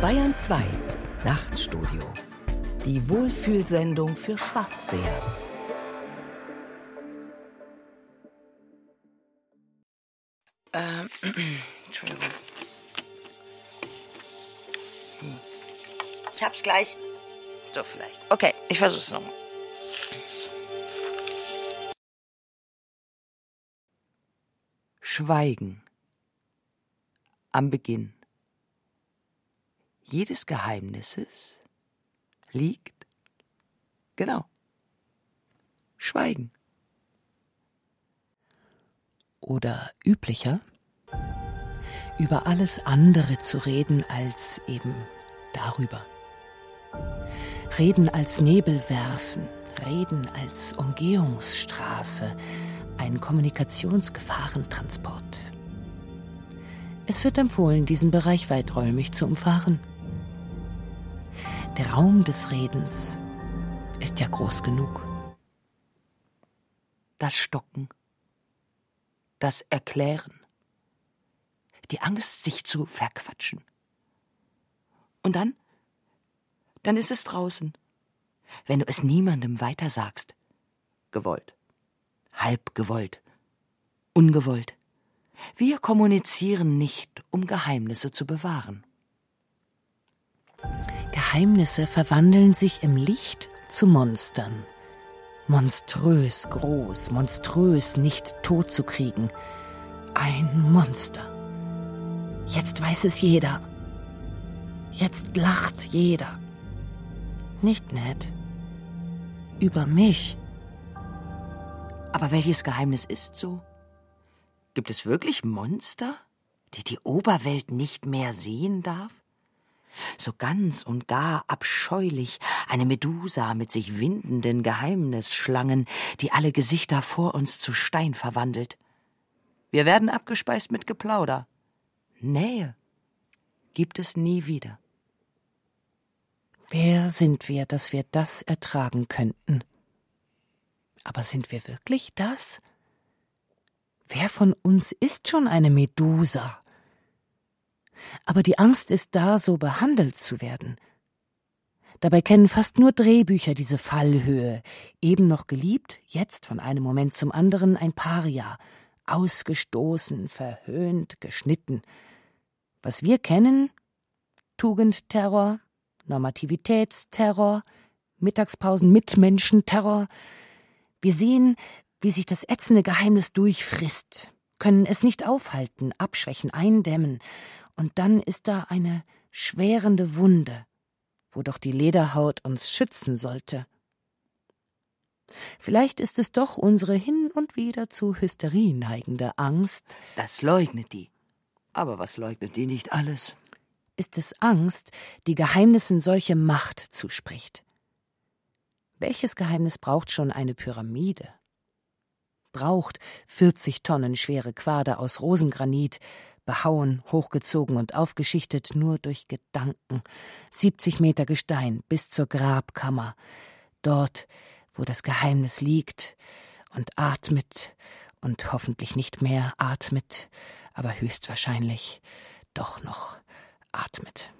Bayern 2 Nachtstudio. Die Wohlfühlsendung für Schwarzseher. Ähm, Entschuldigung. Hm. Ich hab's gleich. So vielleicht. Okay, ich versuch's nochmal. Schweigen. Am Beginn. Jedes Geheimnisses liegt genau. Schweigen. Oder üblicher, über alles andere zu reden als eben darüber. Reden als Nebel werfen, reden als Umgehungsstraße, ein Kommunikationsgefahrentransport. Es wird empfohlen, diesen Bereich weiträumig zu umfahren. Der Raum des Redens ist ja groß genug. Das Stocken, das Erklären, die Angst, sich zu verquatschen. Und dann? Dann ist es draußen. Wenn du es niemandem weitersagst. Gewollt. Halb gewollt. Ungewollt. Wir kommunizieren nicht, um Geheimnisse zu bewahren. Geheimnisse verwandeln sich im Licht zu Monstern. Monströs groß, monströs nicht tot zu kriegen. Ein Monster. Jetzt weiß es jeder. Jetzt lacht jeder. Nicht nett. Über mich. Aber welches Geheimnis ist so? Gibt es wirklich Monster, die die Oberwelt nicht mehr sehen darf? So ganz und gar abscheulich eine Medusa mit sich windenden Geheimnisschlangen, die alle Gesichter vor uns zu Stein verwandelt. Wir werden abgespeist mit Geplauder. Nähe gibt es nie wieder. Wer sind wir, dass wir das ertragen könnten? Aber sind wir wirklich das? Wer von uns ist schon eine Medusa? Aber die Angst ist da, so behandelt zu werden. Dabei kennen fast nur Drehbücher diese Fallhöhe. Eben noch geliebt, jetzt von einem Moment zum anderen ein Paria. Ausgestoßen, verhöhnt, geschnitten. Was wir kennen? Tugendterror, Normativitätsterror, Mittagspausen Mitmenschenterror. Wir sehen, wie sich das ätzende Geheimnis durchfrisst, können es nicht aufhalten, abschwächen, eindämmen, und dann ist da eine schwerende Wunde, wo doch die Lederhaut uns schützen sollte. Vielleicht ist es doch unsere hin und wieder zu Hysterie neigende Angst. Das leugnet die. Aber was leugnet die nicht alles? Ist es Angst, die Geheimnissen solche Macht zuspricht? Welches Geheimnis braucht schon eine Pyramide? Braucht 40 Tonnen schwere Quader aus Rosengranit, behauen, hochgezogen und aufgeschichtet nur durch Gedanken, 70 Meter Gestein bis zur Grabkammer, dort, wo das Geheimnis liegt und atmet und hoffentlich nicht mehr atmet, aber höchstwahrscheinlich doch noch atmet.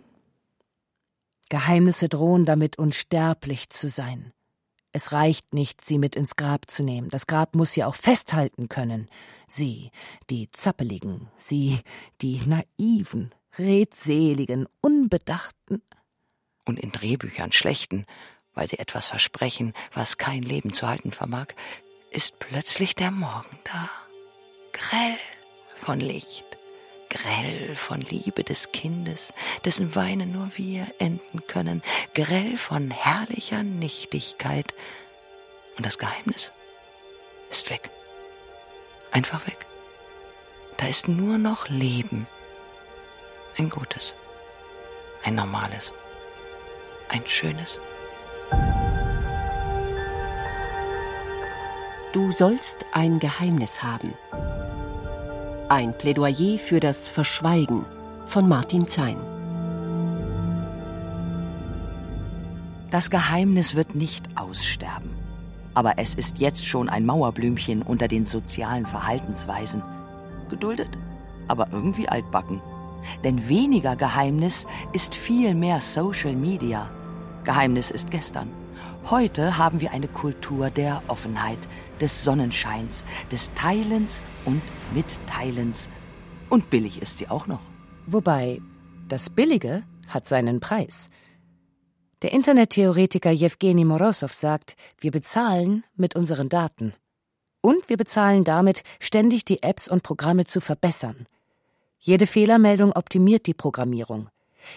Geheimnisse drohen damit unsterblich zu sein. Es reicht nicht, sie mit ins Grab zu nehmen. Das Grab muss sie auch festhalten können. Sie, die Zappeligen, sie, die naiven, redseligen, unbedachten. Und in Drehbüchern schlechten, weil sie etwas versprechen, was kein Leben zu halten vermag, ist plötzlich der Morgen da. Grell von Licht grell von Liebe des Kindes, dessen Weinen nur wir enden können, grell von herrlicher Nichtigkeit. Und das Geheimnis ist weg. Einfach weg. Da ist nur noch Leben. Ein gutes, ein normales, ein schönes. Du sollst ein Geheimnis haben. Ein Plädoyer für das Verschweigen von Martin Zein. Das Geheimnis wird nicht aussterben. Aber es ist jetzt schon ein Mauerblümchen unter den sozialen Verhaltensweisen. Geduldet, aber irgendwie altbacken. Denn weniger Geheimnis ist viel mehr Social Media. Geheimnis ist gestern. Heute haben wir eine Kultur der Offenheit, des Sonnenscheins, des Teilens und Mitteilens. Und billig ist sie auch noch. Wobei, das Billige hat seinen Preis. Der Internettheoretiker Jewgeni Morosow sagt, wir bezahlen mit unseren Daten. Und wir bezahlen damit, ständig die Apps und Programme zu verbessern. Jede Fehlermeldung optimiert die Programmierung.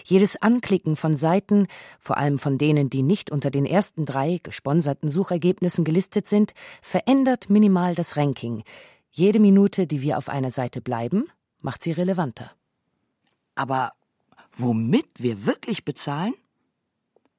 Jedes Anklicken von Seiten, vor allem von denen, die nicht unter den ersten drei gesponserten Suchergebnissen gelistet sind, verändert minimal das Ranking. Jede Minute, die wir auf einer Seite bleiben, macht sie relevanter. Aber womit wir wirklich bezahlen,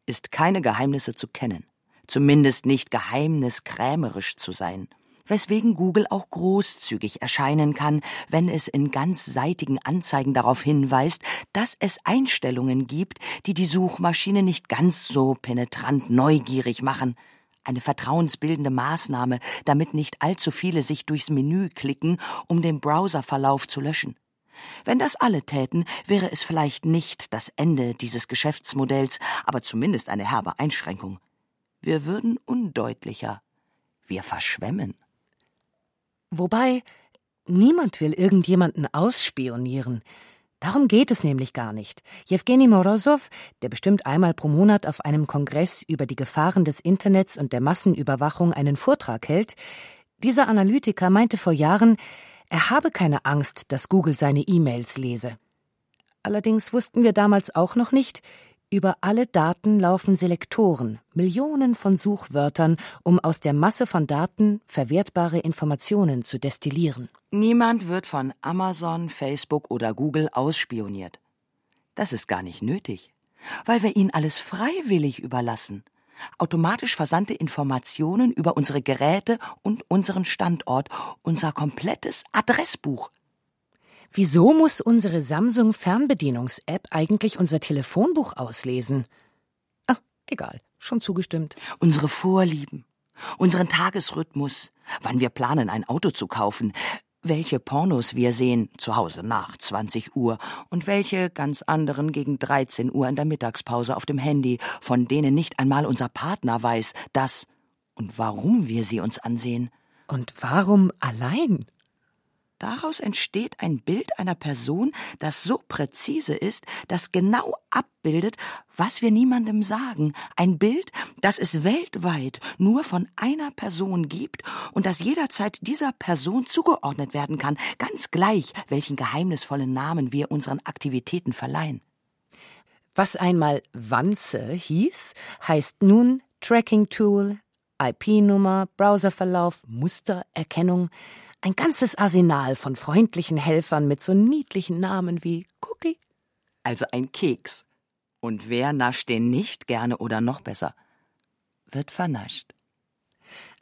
ist keine Geheimnisse zu kennen, zumindest nicht geheimniskrämerisch zu sein weswegen Google auch großzügig erscheinen kann, wenn es in ganzseitigen Anzeigen darauf hinweist, dass es Einstellungen gibt, die die Suchmaschine nicht ganz so penetrant neugierig machen. Eine vertrauensbildende Maßnahme, damit nicht allzu viele sich durchs Menü klicken, um den Browserverlauf zu löschen. Wenn das alle täten, wäre es vielleicht nicht das Ende dieses Geschäftsmodells, aber zumindest eine herbe Einschränkung. Wir würden undeutlicher. Wir verschwemmen. Wobei, niemand will irgendjemanden ausspionieren. Darum geht es nämlich gar nicht. Jewgeni Morosow, der bestimmt einmal pro Monat auf einem Kongress über die Gefahren des Internets und der Massenüberwachung einen Vortrag hält, dieser Analytiker meinte vor Jahren, er habe keine Angst, dass Google seine E-Mails lese. Allerdings wussten wir damals auch noch nicht, über alle Daten laufen Selektoren, Millionen von Suchwörtern, um aus der Masse von Daten verwertbare Informationen zu destillieren. Niemand wird von Amazon, Facebook oder Google ausspioniert. Das ist gar nicht nötig, weil wir ihnen alles freiwillig überlassen. Automatisch versandte Informationen über unsere Geräte und unseren Standort, unser komplettes Adressbuch. Wieso muss unsere Samsung Fernbedienungs-App eigentlich unser Telefonbuch auslesen? Ah, egal, schon zugestimmt. Unsere Vorlieben, unseren Tagesrhythmus, wann wir planen, ein Auto zu kaufen, welche Pornos wir sehen zu Hause nach 20 Uhr und welche ganz anderen gegen 13 Uhr in der Mittagspause auf dem Handy, von denen nicht einmal unser Partner weiß, dass und warum wir sie uns ansehen. Und warum allein? Daraus entsteht ein Bild einer Person, das so präzise ist, das genau abbildet, was wir niemandem sagen. Ein Bild, das es weltweit nur von einer Person gibt und das jederzeit dieser Person zugeordnet werden kann, ganz gleich, welchen geheimnisvollen Namen wir unseren Aktivitäten verleihen. Was einmal Wanze hieß, heißt nun Tracking Tool, IP-Nummer, Browserverlauf, Mustererkennung. Ein ganzes Arsenal von freundlichen Helfern mit so niedlichen Namen wie Cookie. Also ein Keks. Und wer nascht den nicht gerne oder noch besser? Wird vernascht.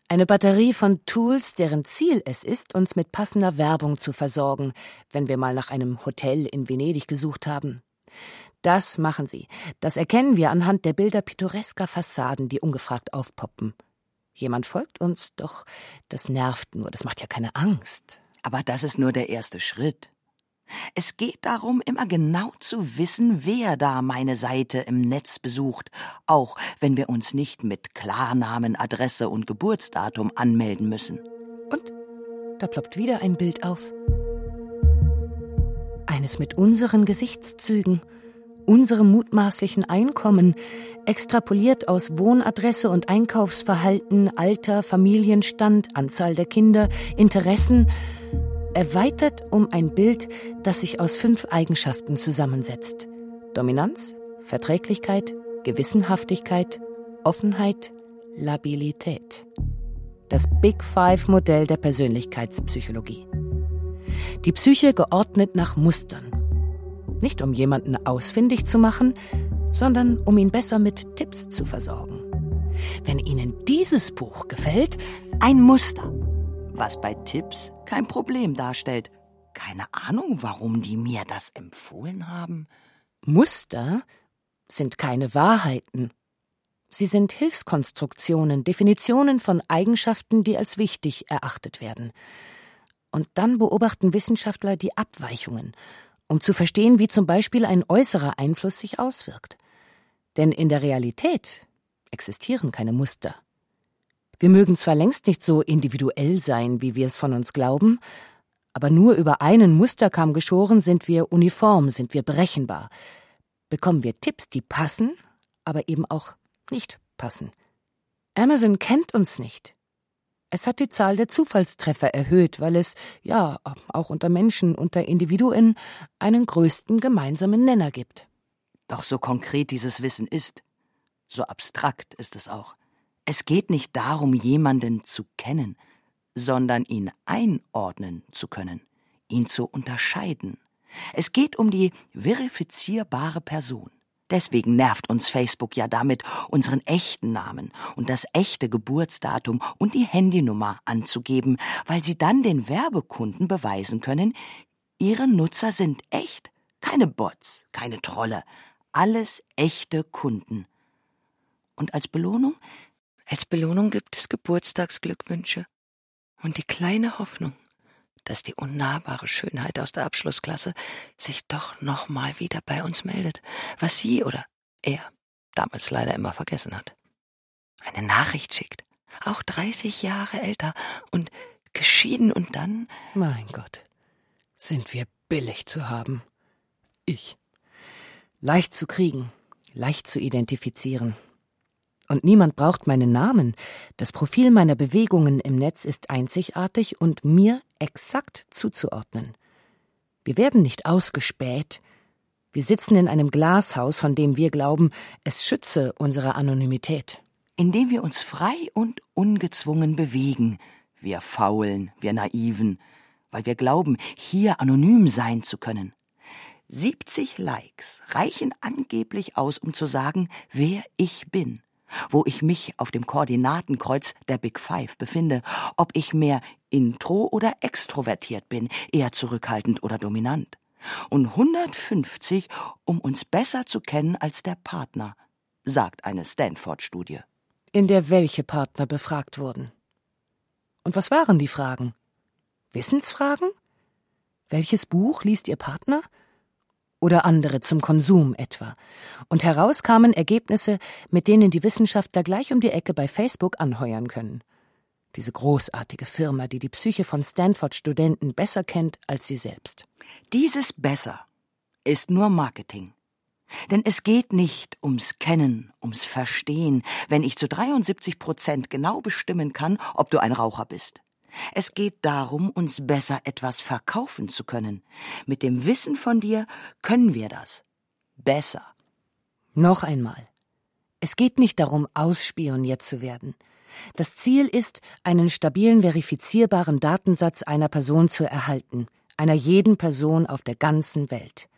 Eine Batterie von Tools, deren Ziel es ist, uns mit passender Werbung zu versorgen, wenn wir mal nach einem Hotel in Venedig gesucht haben. Das machen sie. Das erkennen wir anhand der Bilder pittoresker Fassaden, die ungefragt aufpoppen. Jemand folgt uns, doch das nervt nur, das macht ja keine Angst. Aber das ist nur der erste Schritt. Es geht darum, immer genau zu wissen, wer da meine Seite im Netz besucht, auch wenn wir uns nicht mit Klarnamen, Adresse und Geburtsdatum anmelden müssen. Und da ploppt wieder ein Bild auf. Eines mit unseren Gesichtszügen unserem mutmaßlichen Einkommen, extrapoliert aus Wohnadresse und Einkaufsverhalten, Alter, Familienstand, Anzahl der Kinder, Interessen, erweitert um ein Bild, das sich aus fünf Eigenschaften zusammensetzt. Dominanz, Verträglichkeit, Gewissenhaftigkeit, Offenheit, Labilität. Das Big Five Modell der Persönlichkeitspsychologie. Die Psyche geordnet nach Mustern, nicht um jemanden ausfindig zu machen, sondern um ihn besser mit Tipps zu versorgen. Wenn Ihnen dieses Buch gefällt, ein Muster, was bei Tipps kein Problem darstellt. Keine Ahnung, warum die mir das empfohlen haben. Muster sind keine Wahrheiten. Sie sind Hilfskonstruktionen, Definitionen von Eigenschaften, die als wichtig erachtet werden. Und dann beobachten Wissenschaftler die Abweichungen um zu verstehen, wie zum Beispiel ein äußerer Einfluss sich auswirkt. Denn in der Realität existieren keine Muster. Wir mögen zwar längst nicht so individuell sein, wie wir es von uns glauben, aber nur über einen Musterkamm geschoren sind wir uniform, sind wir berechenbar. Bekommen wir Tipps, die passen, aber eben auch nicht passen. Amazon kennt uns nicht. Es hat die Zahl der Zufallstreffer erhöht, weil es, ja, auch unter Menschen, unter Individuen, einen größten gemeinsamen Nenner gibt. Doch so konkret dieses Wissen ist, so abstrakt ist es auch. Es geht nicht darum, jemanden zu kennen, sondern ihn einordnen zu können, ihn zu unterscheiden. Es geht um die verifizierbare Person. Deswegen nervt uns Facebook ja damit, unseren echten Namen und das echte Geburtsdatum und die Handynummer anzugeben, weil sie dann den Werbekunden beweisen können, ihre Nutzer sind echt, keine Bots, keine Trolle, alles echte Kunden. Und als Belohnung? Als Belohnung gibt es Geburtstagsglückwünsche und die kleine Hoffnung, dass die unnahbare Schönheit aus der Abschlussklasse sich doch noch mal wieder bei uns meldet, was sie oder er damals leider immer vergessen hat. Eine Nachricht schickt, auch 30 Jahre älter und geschieden und dann. Mein Gott, sind wir billig zu haben. Ich. Leicht zu kriegen, leicht zu identifizieren. Und niemand braucht meinen Namen. Das Profil meiner Bewegungen im Netz ist einzigartig und mir exakt zuzuordnen. Wir werden nicht ausgespäht. Wir sitzen in einem Glashaus, von dem wir glauben, es schütze unsere Anonymität. Indem wir uns frei und ungezwungen bewegen, wir Faulen, wir Naiven, weil wir glauben, hier anonym sein zu können. 70 Likes reichen angeblich aus, um zu sagen, wer ich bin wo ich mich auf dem Koordinatenkreuz der Big Five befinde, ob ich mehr intro oder extrovertiert bin, eher zurückhaltend oder dominant. Und 150, um uns besser zu kennen als der Partner, sagt eine Stanford-Studie. In der welche Partner befragt wurden. Und was waren die Fragen? Wissensfragen? Welches Buch liest Ihr Partner? Oder andere zum Konsum etwa. Und heraus kamen Ergebnisse, mit denen die Wissenschaftler gleich um die Ecke bei Facebook anheuern können. Diese großartige Firma, die die Psyche von Stanford-Studenten besser kennt als sie selbst. Dieses Besser ist nur Marketing. Denn es geht nicht ums Kennen, ums Verstehen, wenn ich zu 73 Prozent genau bestimmen kann, ob du ein Raucher bist. Es geht darum, uns besser etwas verkaufen zu können. Mit dem Wissen von dir können wir das. Besser. Noch einmal. Es geht nicht darum, ausspioniert zu werden. Das Ziel ist, einen stabilen, verifizierbaren Datensatz einer Person zu erhalten, einer jeden Person auf der ganzen Welt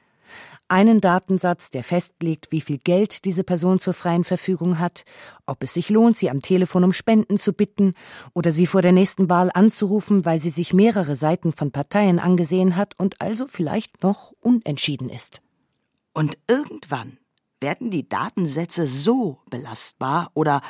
einen Datensatz, der festlegt, wie viel Geld diese Person zur freien Verfügung hat, ob es sich lohnt, sie am Telefon um Spenden zu bitten oder sie vor der nächsten Wahl anzurufen, weil sie sich mehrere Seiten von Parteien angesehen hat und also vielleicht noch unentschieden ist. Und irgendwann werden die Datensätze so belastbar oder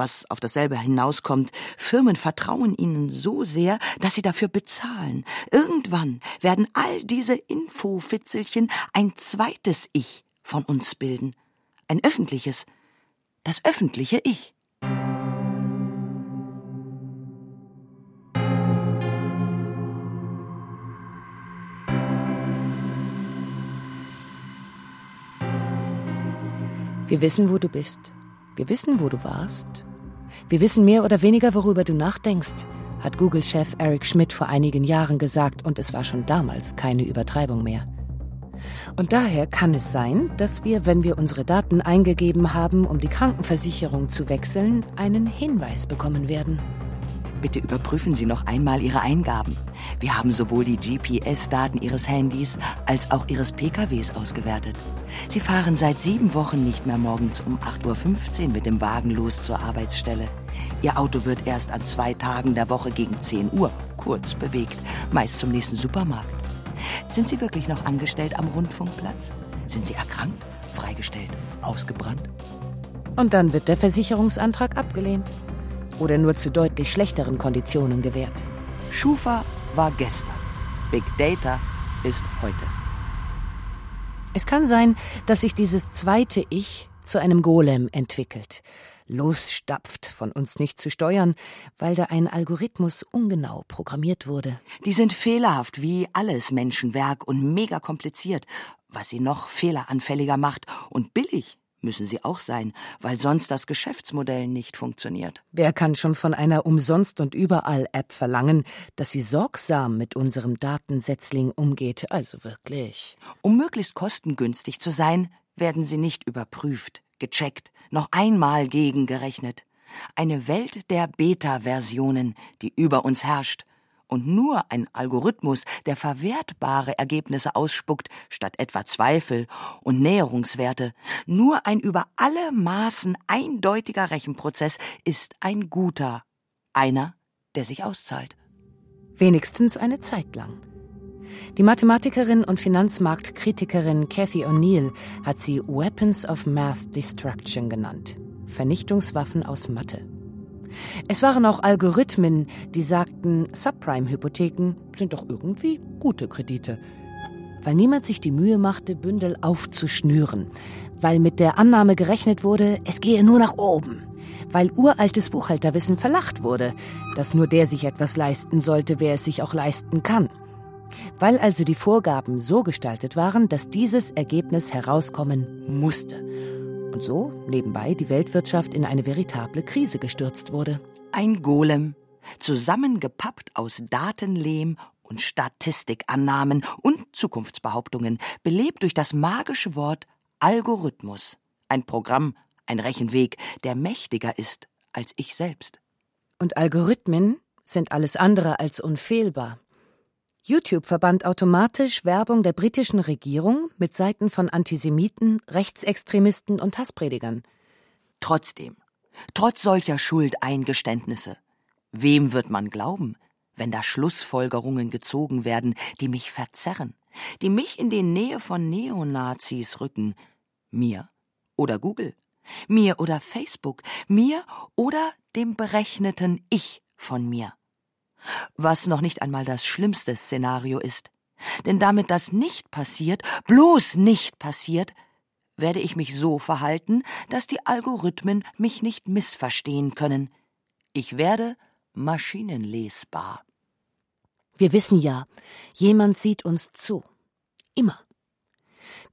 was auf dasselbe hinauskommt, Firmen vertrauen ihnen so sehr, dass sie dafür bezahlen. Irgendwann werden all diese Infofitzelchen ein zweites Ich von uns bilden. Ein öffentliches. Das öffentliche Ich. Wir wissen, wo du bist. Wir wissen, wo du warst. Wir wissen mehr oder weniger, worüber du nachdenkst, hat Google-Chef Eric Schmidt vor einigen Jahren gesagt, und es war schon damals keine Übertreibung mehr. Und daher kann es sein, dass wir, wenn wir unsere Daten eingegeben haben, um die Krankenversicherung zu wechseln, einen Hinweis bekommen werden. Bitte überprüfen Sie noch einmal Ihre Eingaben. Wir haben sowohl die GPS-Daten Ihres Handys als auch Ihres PKWs ausgewertet. Sie fahren seit sieben Wochen nicht mehr morgens um 8.15 Uhr mit dem Wagen los zur Arbeitsstelle. Ihr Auto wird erst an zwei Tagen der Woche gegen 10 Uhr kurz bewegt, meist zum nächsten Supermarkt. Sind Sie wirklich noch angestellt am Rundfunkplatz? Sind Sie erkrankt, freigestellt, ausgebrannt? Und dann wird der Versicherungsantrag abgelehnt oder nur zu deutlich schlechteren Konditionen gewährt. Schufa war gestern. Big Data ist heute. Es kann sein, dass sich dieses zweite Ich zu einem Golem entwickelt, losstapft, von uns nicht zu steuern, weil da ein Algorithmus ungenau programmiert wurde. Die sind fehlerhaft wie alles Menschenwerk und mega kompliziert, was sie noch fehleranfälliger macht und billig müssen sie auch sein, weil sonst das Geschäftsmodell nicht funktioniert. Wer kann schon von einer Umsonst und überall App verlangen, dass sie sorgsam mit unserem Datensetzling umgeht? Also wirklich. Um möglichst kostengünstig zu sein, werden sie nicht überprüft, gecheckt, noch einmal gegengerechnet. Eine Welt der Beta-Versionen, die über uns herrscht, und nur ein Algorithmus, der verwertbare Ergebnisse ausspuckt, statt etwa Zweifel und Näherungswerte, nur ein über alle Maßen eindeutiger Rechenprozess ist ein guter, einer, der sich auszahlt. Wenigstens eine Zeit lang. Die Mathematikerin und Finanzmarktkritikerin Cathy O'Neill hat sie Weapons of Math Destruction genannt. Vernichtungswaffen aus Mathe. Es waren auch Algorithmen, die sagten, Subprime-Hypotheken sind doch irgendwie gute Kredite. Weil niemand sich die Mühe machte, Bündel aufzuschnüren. Weil mit der Annahme gerechnet wurde, es gehe nur nach oben. Weil uraltes Buchhalterwissen verlacht wurde, dass nur der sich etwas leisten sollte, wer es sich auch leisten kann. Weil also die Vorgaben so gestaltet waren, dass dieses Ergebnis herauskommen musste und so nebenbei die Weltwirtschaft in eine veritable Krise gestürzt wurde. Ein Golem, zusammengepappt aus Datenlehm und Statistikannahmen und Zukunftsbehauptungen, belebt durch das magische Wort Algorithmus. Ein Programm, ein Rechenweg, der mächtiger ist als ich selbst. Und Algorithmen sind alles andere als unfehlbar. YouTube verband automatisch Werbung der britischen Regierung mit Seiten von Antisemiten, Rechtsextremisten und Hasspredigern. Trotzdem, trotz solcher Schuldeingeständnisse, wem wird man glauben, wenn da Schlussfolgerungen gezogen werden, die mich verzerren, die mich in die Nähe von Neonazis rücken? Mir oder Google? Mir oder Facebook? Mir oder dem berechneten Ich von mir? Was noch nicht einmal das schlimmste Szenario ist. Denn damit das nicht passiert, bloß nicht passiert, werde ich mich so verhalten, dass die Algorithmen mich nicht missverstehen können. Ich werde maschinenlesbar. Wir wissen ja, jemand sieht uns zu. Immer.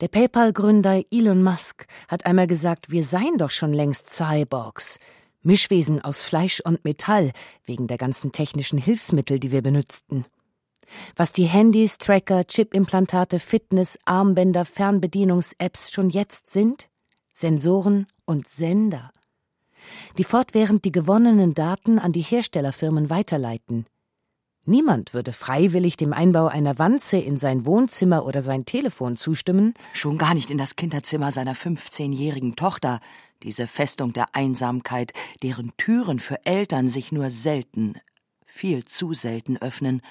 Der PayPal-Gründer Elon Musk hat einmal gesagt, wir seien doch schon längst Cyborgs. Mischwesen aus Fleisch und Metall, wegen der ganzen technischen Hilfsmittel, die wir benützten. Was die Handys, Tracker, Chipimplantate, Fitness, Armbänder, Fernbedienungs-Apps schon jetzt sind? Sensoren und Sender. Die fortwährend die gewonnenen Daten an die Herstellerfirmen weiterleiten. Niemand würde freiwillig dem Einbau einer Wanze in sein Wohnzimmer oder sein Telefon zustimmen. Schon gar nicht in das Kinderzimmer seiner 15-jährigen Tochter, diese Festung der Einsamkeit, deren Türen für Eltern sich nur selten, viel zu selten öffnen,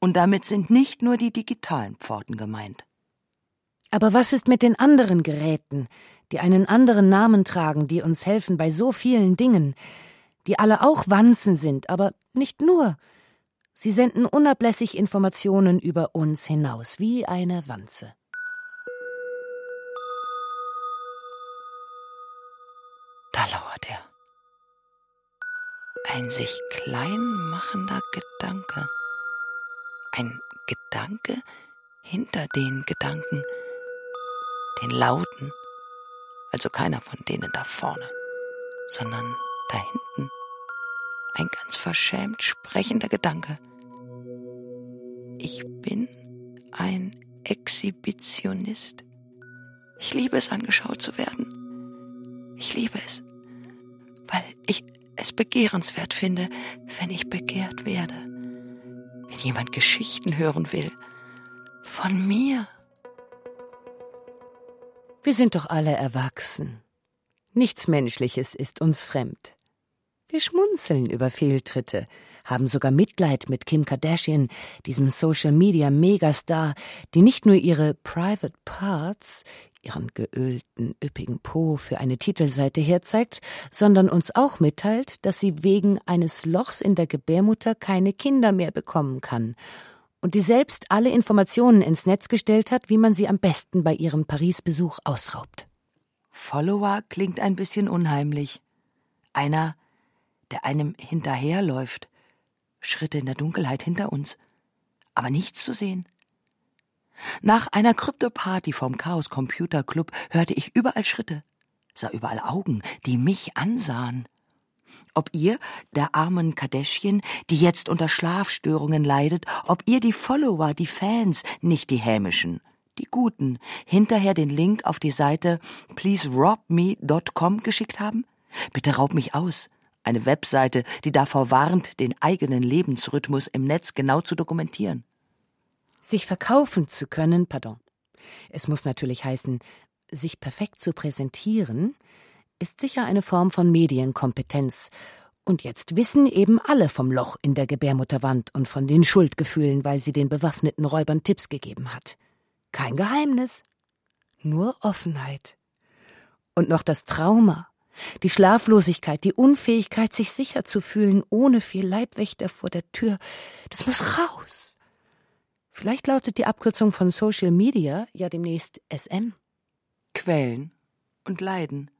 und damit sind nicht nur die digitalen Pforten gemeint. Aber was ist mit den anderen Geräten, die einen anderen Namen tragen, die uns helfen bei so vielen Dingen, die alle auch Wanzen sind, aber nicht nur. Sie senden unablässig Informationen über uns hinaus, wie eine Wanze. Ein sich klein machender Gedanke. Ein Gedanke hinter den Gedanken, den Lauten, also keiner von denen da vorne, sondern da hinten. Ein ganz verschämt sprechender Gedanke. Ich bin ein Exhibitionist. Ich liebe es, angeschaut zu werden. Ich liebe es, weil ich es begehrenswert finde, wenn ich begehrt werde. Wenn jemand Geschichten hören will. Von mir. Wir sind doch alle erwachsen. Nichts Menschliches ist uns fremd. Wir schmunzeln über Fehltritte, haben sogar Mitleid mit Kim Kardashian, diesem Social Media Megastar, die nicht nur ihre Private Parts, ihren geölten, üppigen Po für eine Titelseite herzeigt, sondern uns auch mitteilt, dass sie wegen eines Lochs in der Gebärmutter keine Kinder mehr bekommen kann und die selbst alle Informationen ins Netz gestellt hat, wie man sie am besten bei ihrem Paris-Besuch ausraubt. Follower klingt ein bisschen unheimlich. Einer, der einem hinterherläuft, Schritte in der Dunkelheit hinter uns, aber nichts zu sehen. Nach einer Krypto-Party vom Chaos Computer Club hörte ich überall Schritte, sah überall Augen, die mich ansahen. Ob ihr, der armen Kardashian, die jetzt unter Schlafstörungen leidet, ob ihr die Follower, die Fans, nicht die hämischen, die Guten, hinterher den Link auf die Seite pleaserobme.com geschickt haben? Bitte raub mich aus. Eine Webseite, die davor warnt, den eigenen Lebensrhythmus im Netz genau zu dokumentieren. Sich verkaufen zu können, pardon. Es muss natürlich heißen, sich perfekt zu präsentieren, ist sicher eine Form von Medienkompetenz. Und jetzt wissen eben alle vom Loch in der Gebärmutterwand und von den Schuldgefühlen, weil sie den bewaffneten Räubern Tipps gegeben hat. Kein Geheimnis, nur Offenheit. Und noch das Trauma, die Schlaflosigkeit, die Unfähigkeit, sich sicher zu fühlen, ohne viel Leibwächter vor der Tür, das muss raus. Vielleicht lautet die Abkürzung von Social Media ja demnächst SM. Quälen und Leiden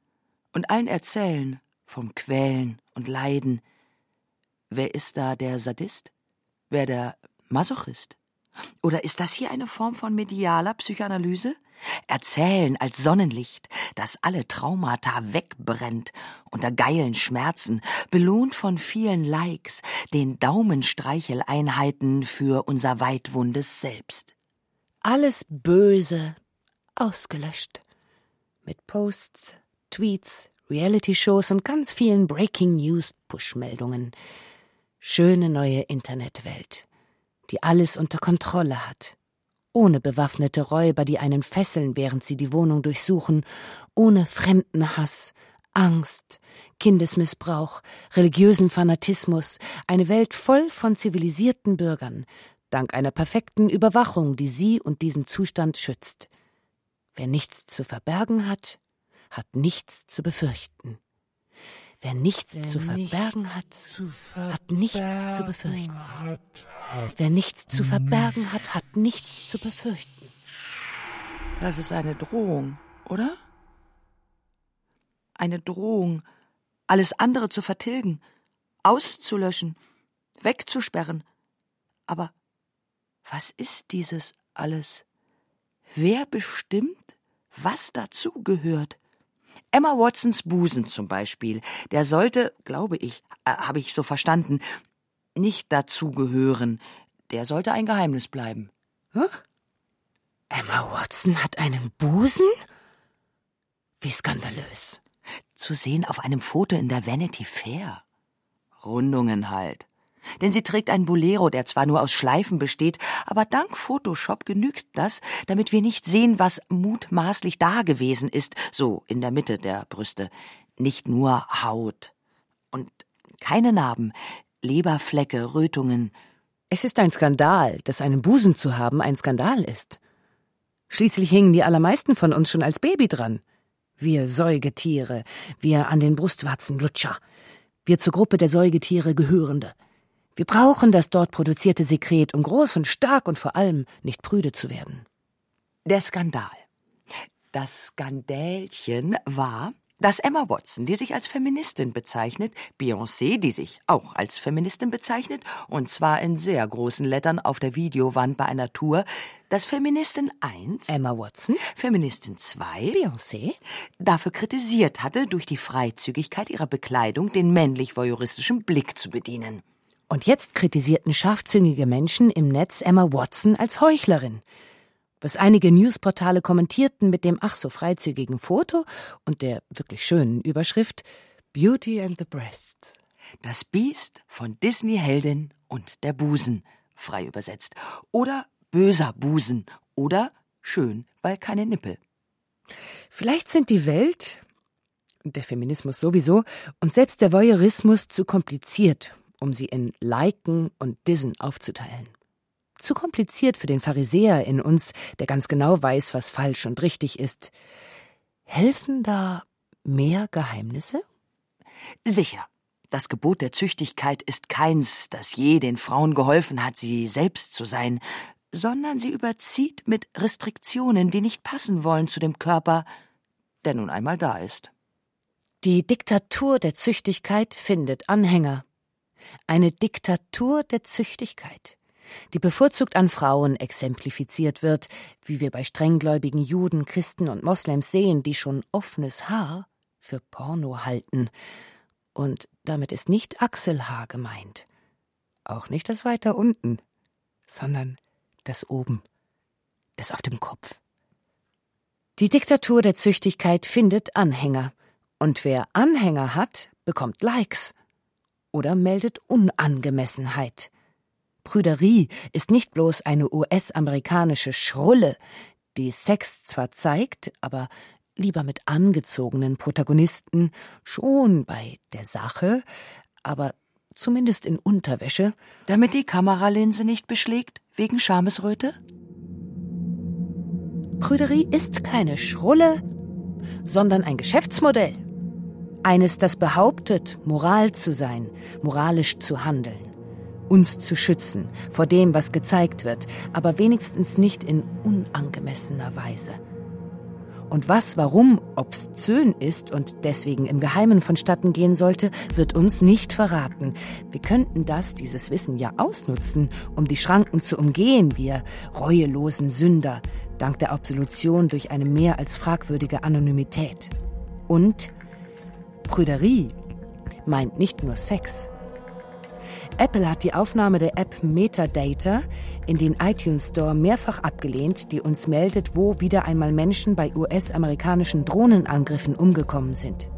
und allen erzählen vom Quälen und Leiden. Wer ist da der Sadist? Wer der Masochist? Oder ist das hier eine Form von medialer Psychoanalyse? Erzählen als Sonnenlicht, das alle Traumata wegbrennt, unter geilen Schmerzen, belohnt von vielen Likes, den Daumenstreicheleinheiten für unser weitwundes Selbst. Alles Böse ausgelöscht. Mit Posts, Tweets, Reality-Shows und ganz vielen Breaking News Push-Meldungen. Schöne neue Internetwelt, die alles unter Kontrolle hat ohne bewaffnete Räuber, die einen fesseln, während sie die Wohnung durchsuchen, ohne Fremdenhass, Angst, Kindesmissbrauch, religiösen Fanatismus, eine Welt voll von zivilisierten Bürgern, dank einer perfekten Überwachung, die sie und diesen Zustand schützt. Wer nichts zu verbergen hat, hat nichts zu befürchten. Wer nichts Wer zu verbergen nichts hat, zu verbergen hat nichts zu befürchten. Hat, hat Wer nichts zu verbergen hat, hat nichts zu befürchten. Das ist eine Drohung, oder? Eine Drohung, alles andere zu vertilgen, auszulöschen, wegzusperren. Aber was ist dieses alles? Wer bestimmt, was dazugehört? Emma Watsons Busen zum Beispiel, der sollte, glaube ich, äh, habe ich so verstanden, nicht dazugehören. Der sollte ein Geheimnis bleiben. Huh? Emma Watson hat einen Busen? Wie skandalös. Zu sehen auf einem Foto in der Vanity Fair. Rundungen halt denn sie trägt einen Bolero, der zwar nur aus Schleifen besteht, aber dank Photoshop genügt das, damit wir nicht sehen, was mutmaßlich da gewesen ist, so in der Mitte der Brüste. Nicht nur Haut. Und keine Narben, Leberflecke, Rötungen. Es ist ein Skandal, dass einen Busen zu haben ein Skandal ist. Schließlich hingen die allermeisten von uns schon als Baby dran. Wir Säugetiere, wir an den Brustwarzen Lutscher, wir zur Gruppe der Säugetiere gehörende. Wir brauchen das dort produzierte Sekret, um groß und stark und vor allem nicht prüde zu werden. Der Skandal. Das Skandälchen war, dass Emma Watson, die sich als Feministin bezeichnet, Beyoncé, die sich auch als Feministin bezeichnet, und zwar in sehr großen Lettern auf der Videowand bei einer Tour, dass Feministin 1, Emma Watson, Feministin 2, Beyoncé, dafür kritisiert hatte, durch die Freizügigkeit ihrer Bekleidung den männlich-voyeuristischen Blick zu bedienen. Und jetzt kritisierten scharfzüngige Menschen im Netz Emma Watson als Heuchlerin. Was einige Newsportale kommentierten mit dem ach so freizügigen Foto und der wirklich schönen Überschrift Beauty and the Breasts. Das Biest von Disney-Heldin und der Busen, frei übersetzt. Oder böser Busen. Oder schön, weil keine Nippel. Vielleicht sind die Welt, der Feminismus sowieso, und selbst der Voyeurismus zu kompliziert um sie in Liken und Dissen aufzuteilen. Zu kompliziert für den Pharisäer in uns, der ganz genau weiß, was falsch und richtig ist. Helfen da mehr Geheimnisse? Sicher. Das Gebot der Züchtigkeit ist keins, das je den Frauen geholfen hat, sie selbst zu sein, sondern sie überzieht mit Restriktionen, die nicht passen wollen zu dem Körper, der nun einmal da ist. Die Diktatur der Züchtigkeit findet Anhänger. Eine Diktatur der Züchtigkeit, die bevorzugt an Frauen exemplifiziert wird, wie wir bei strenggläubigen Juden, Christen und Moslems sehen, die schon offenes Haar für Porno halten. Und damit ist nicht Achselhaar gemeint, auch nicht das weiter unten, sondern das oben, das auf dem Kopf. Die Diktatur der Züchtigkeit findet Anhänger, und wer Anhänger hat, bekommt Likes oder meldet Unangemessenheit. Prüderie ist nicht bloß eine US-amerikanische Schrulle, die Sex zwar zeigt, aber lieber mit angezogenen Protagonisten, schon bei der Sache, aber zumindest in Unterwäsche. Damit die Kameralinse nicht beschlägt, wegen Schamesröte? Prüderie ist keine Schrulle, sondern ein Geschäftsmodell. Eines, das behauptet, Moral zu sein, moralisch zu handeln, uns zu schützen vor dem, was gezeigt wird, aber wenigstens nicht in unangemessener Weise und was warum obszön ist und deswegen im Geheimen vonstatten gehen sollte, wird uns nicht verraten. Wir könnten das, dieses Wissen ja ausnutzen, um die Schranken zu umgehen, wir reuelosen Sünder, dank der Absolution durch eine mehr als fragwürdige Anonymität. Und Prüderie meint nicht nur Sex. Apple hat die Aufnahme der App Metadata in den iTunes Store mehrfach abgelehnt, die uns meldet, wo wieder einmal Menschen bei US-amerikanischen Drohnenangriffen umgekommen sind.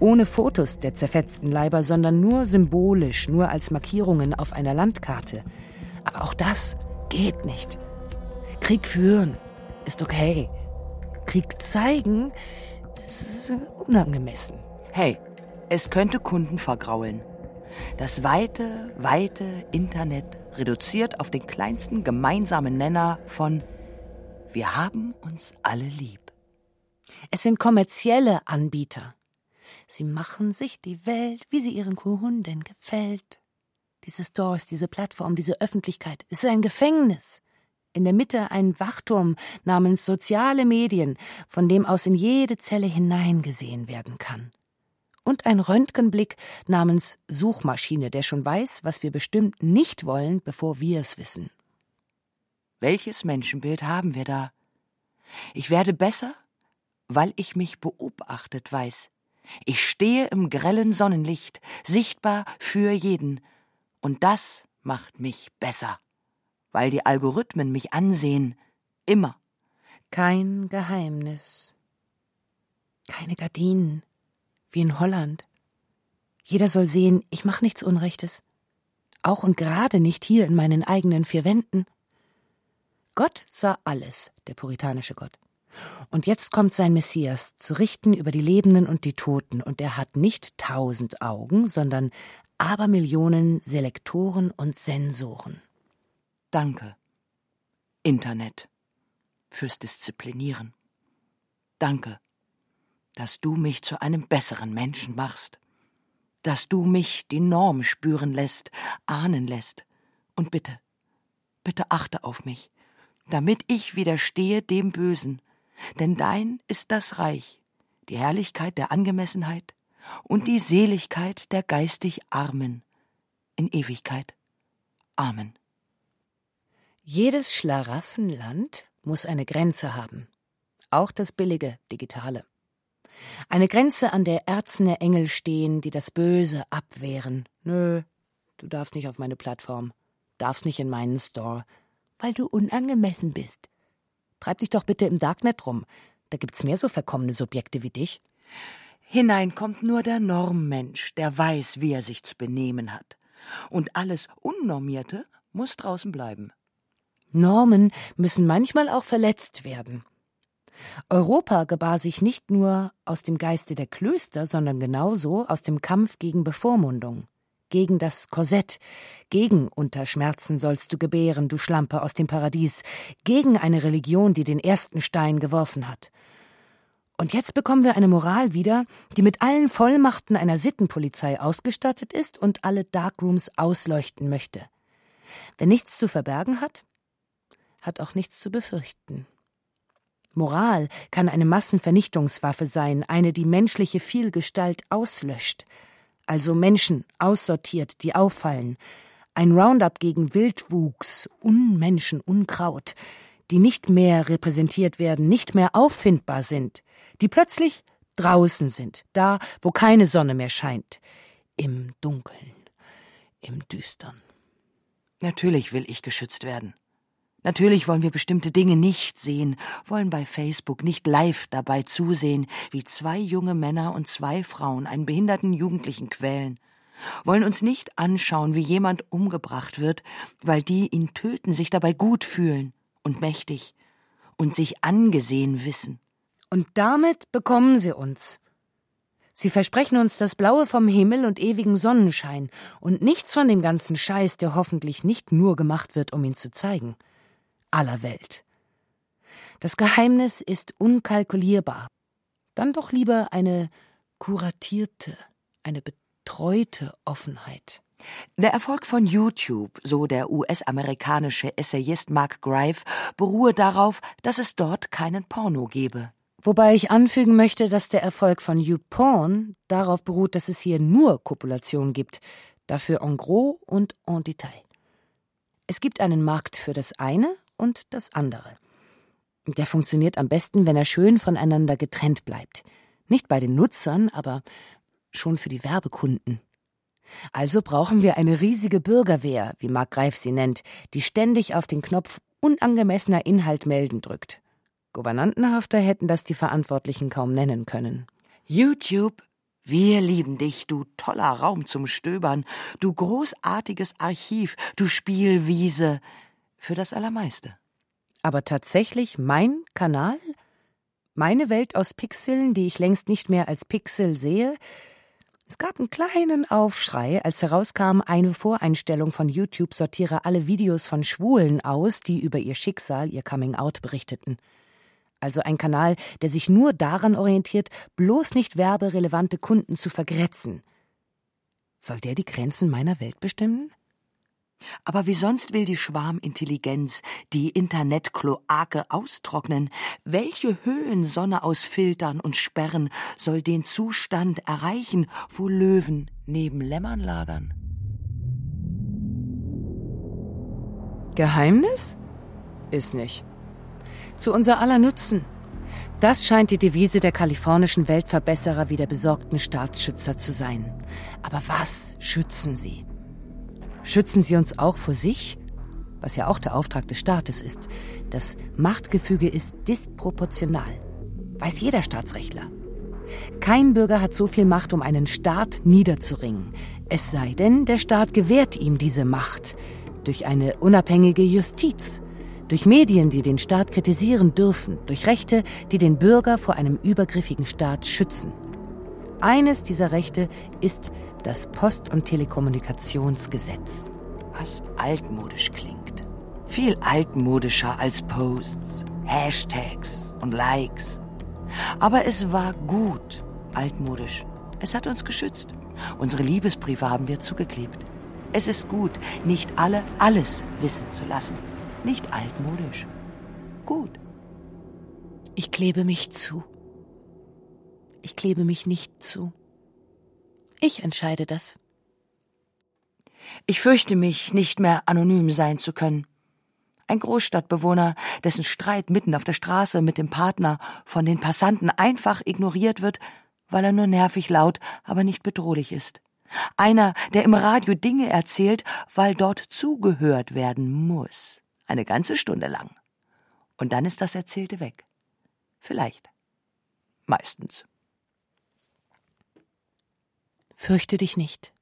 Ohne Fotos der zerfetzten Leiber, sondern nur symbolisch, nur als Markierungen auf einer Landkarte. Aber auch das geht nicht. Krieg führen ist okay. Krieg zeigen ist unangemessen. Hey, es könnte Kunden vergraulen. Das weite, weite Internet reduziert auf den kleinsten gemeinsamen Nenner von Wir haben uns alle lieb. Es sind kommerzielle Anbieter. Sie machen sich die Welt, wie sie ihren Kunden gefällt. Diese Stores, diese Plattform, diese Öffentlichkeit ist ein Gefängnis. In der Mitte ein Wachturm namens soziale Medien, von dem aus in jede Zelle hineingesehen werden kann und ein Röntgenblick namens Suchmaschine, der schon weiß, was wir bestimmt nicht wollen, bevor wir es wissen. Welches Menschenbild haben wir da? Ich werde besser, weil ich mich beobachtet weiß. Ich stehe im grellen Sonnenlicht, sichtbar für jeden, und das macht mich besser, weil die Algorithmen mich ansehen, immer. Kein Geheimnis, keine Gardinen, wie in Holland. Jeder soll sehen, ich mache nichts Unrechtes. Auch und gerade nicht hier in meinen eigenen vier Wänden. Gott sah alles, der puritanische Gott. Und jetzt kommt sein Messias, zu richten über die Lebenden und die Toten, und er hat nicht tausend Augen, sondern Abermillionen Selektoren und Sensoren. Danke, Internet, fürs Disziplinieren. Danke, dass du mich zu einem besseren Menschen machst, dass du mich die Norm spüren lässt, ahnen lässt. Und bitte, bitte achte auf mich, damit ich widerstehe dem Bösen, denn dein ist das Reich, die Herrlichkeit der Angemessenheit und die Seligkeit der geistig Armen in Ewigkeit. Amen. Jedes Schlaraffenland muss eine Grenze haben, auch das billige Digitale. Eine Grenze, an der ärzende Engel stehen, die das Böse abwehren. Nö, du darfst nicht auf meine Plattform, darfst nicht in meinen Store, weil du unangemessen bist. Treib dich doch bitte im Darknet rum. Da gibt's mehr so verkommene Subjekte wie dich. Hinein kommt nur der Normmensch, der weiß, wie er sich zu benehmen hat. Und alles Unnormierte muss draußen bleiben. Normen müssen manchmal auch verletzt werden. Europa gebar sich nicht nur aus dem Geiste der Klöster, sondern genauso aus dem Kampf gegen Bevormundung, gegen das Korsett, gegen Unterschmerzen sollst du gebären, du Schlampe aus dem Paradies, gegen eine Religion, die den ersten Stein geworfen hat. Und jetzt bekommen wir eine Moral wieder, die mit allen Vollmachten einer Sittenpolizei ausgestattet ist und alle Darkrooms ausleuchten möchte. Wer nichts zu verbergen hat, hat auch nichts zu befürchten. Moral kann eine Massenvernichtungswaffe sein, eine, die menschliche Vielgestalt auslöscht, also Menschen aussortiert, die auffallen, ein Roundup gegen Wildwuchs, Unmenschen, Unkraut, die nicht mehr repräsentiert werden, nicht mehr auffindbar sind, die plötzlich draußen sind, da, wo keine Sonne mehr scheint, im Dunkeln, im Düstern. Natürlich will ich geschützt werden. Natürlich wollen wir bestimmte Dinge nicht sehen, wollen bei Facebook nicht live dabei zusehen, wie zwei junge Männer und zwei Frauen einen behinderten Jugendlichen quälen, wollen uns nicht anschauen, wie jemand umgebracht wird, weil die ihn töten, sich dabei gut fühlen und mächtig und sich angesehen wissen. Und damit bekommen sie uns. Sie versprechen uns das Blaue vom Himmel und ewigen Sonnenschein und nichts von dem ganzen Scheiß, der hoffentlich nicht nur gemacht wird, um ihn zu zeigen. Aller Welt. Das Geheimnis ist unkalkulierbar. Dann doch lieber eine kuratierte, eine betreute Offenheit. Der Erfolg von YouTube, so der US-amerikanische Essayist Mark Greif, beruhe darauf, dass es dort keinen Porno gebe. Wobei ich anfügen möchte, dass der Erfolg von YouPorn darauf beruht, dass es hier nur Kopulation gibt, dafür en gros und en Detail. Es gibt einen Markt für das eine und das andere. Der funktioniert am besten, wenn er schön voneinander getrennt bleibt. Nicht bei den Nutzern, aber schon für die Werbekunden. Also brauchen wir eine riesige Bürgerwehr, wie Mark Greif sie nennt, die ständig auf den Knopf unangemessener Inhalt melden drückt. Gouvernantenhafter hätten das die Verantwortlichen kaum nennen können. YouTube, wir lieben dich, du toller Raum zum Stöbern, du großartiges Archiv, du Spielwiese, für das Allermeiste. Aber tatsächlich mein Kanal? Meine Welt aus Pixeln, die ich längst nicht mehr als Pixel sehe? Es gab einen kleinen Aufschrei, als herauskam, eine Voreinstellung von YouTube sortiere alle Videos von Schwulen aus, die über ihr Schicksal, ihr Coming Out berichteten also ein Kanal, der sich nur daran orientiert, bloß nicht werberelevante Kunden zu vergrätzen. Soll der die Grenzen meiner Welt bestimmen? Aber wie sonst will die Schwarmintelligenz die Internetkloake austrocknen? Welche Höhen Sonne ausfiltern und sperren soll den Zustand erreichen, wo Löwen neben Lämmern lagern? Geheimnis? Ist nicht zu unser aller Nutzen. Das scheint die Devise der kalifornischen Weltverbesserer wie der besorgten Staatsschützer zu sein. Aber was schützen sie? Schützen sie uns auch vor sich? Was ja auch der Auftrag des Staates ist. Das Machtgefüge ist disproportional. Weiß jeder Staatsrechtler. Kein Bürger hat so viel Macht, um einen Staat niederzuringen. Es sei denn, der Staat gewährt ihm diese Macht durch eine unabhängige Justiz durch Medien, die den Staat kritisieren dürfen, durch Rechte, die den Bürger vor einem übergriffigen Staat schützen. Eines dieser Rechte ist das Post- und Telekommunikationsgesetz. Was altmodisch klingt. Viel altmodischer als Posts, Hashtags und Likes. Aber es war gut altmodisch. Es hat uns geschützt. Unsere Liebesbriefe haben wir zugeklebt. Es ist gut, nicht alle alles wissen zu lassen. Nicht altmodisch. Gut. Ich klebe mich zu. Ich klebe mich nicht zu. Ich entscheide das. Ich fürchte mich, nicht mehr anonym sein zu können. Ein Großstadtbewohner, dessen Streit mitten auf der Straße mit dem Partner von den Passanten einfach ignoriert wird, weil er nur nervig laut, aber nicht bedrohlich ist. Einer, der im Radio Dinge erzählt, weil dort zugehört werden muss. Eine ganze Stunde lang. Und dann ist das Erzählte weg. Vielleicht. Meistens. Fürchte dich nicht,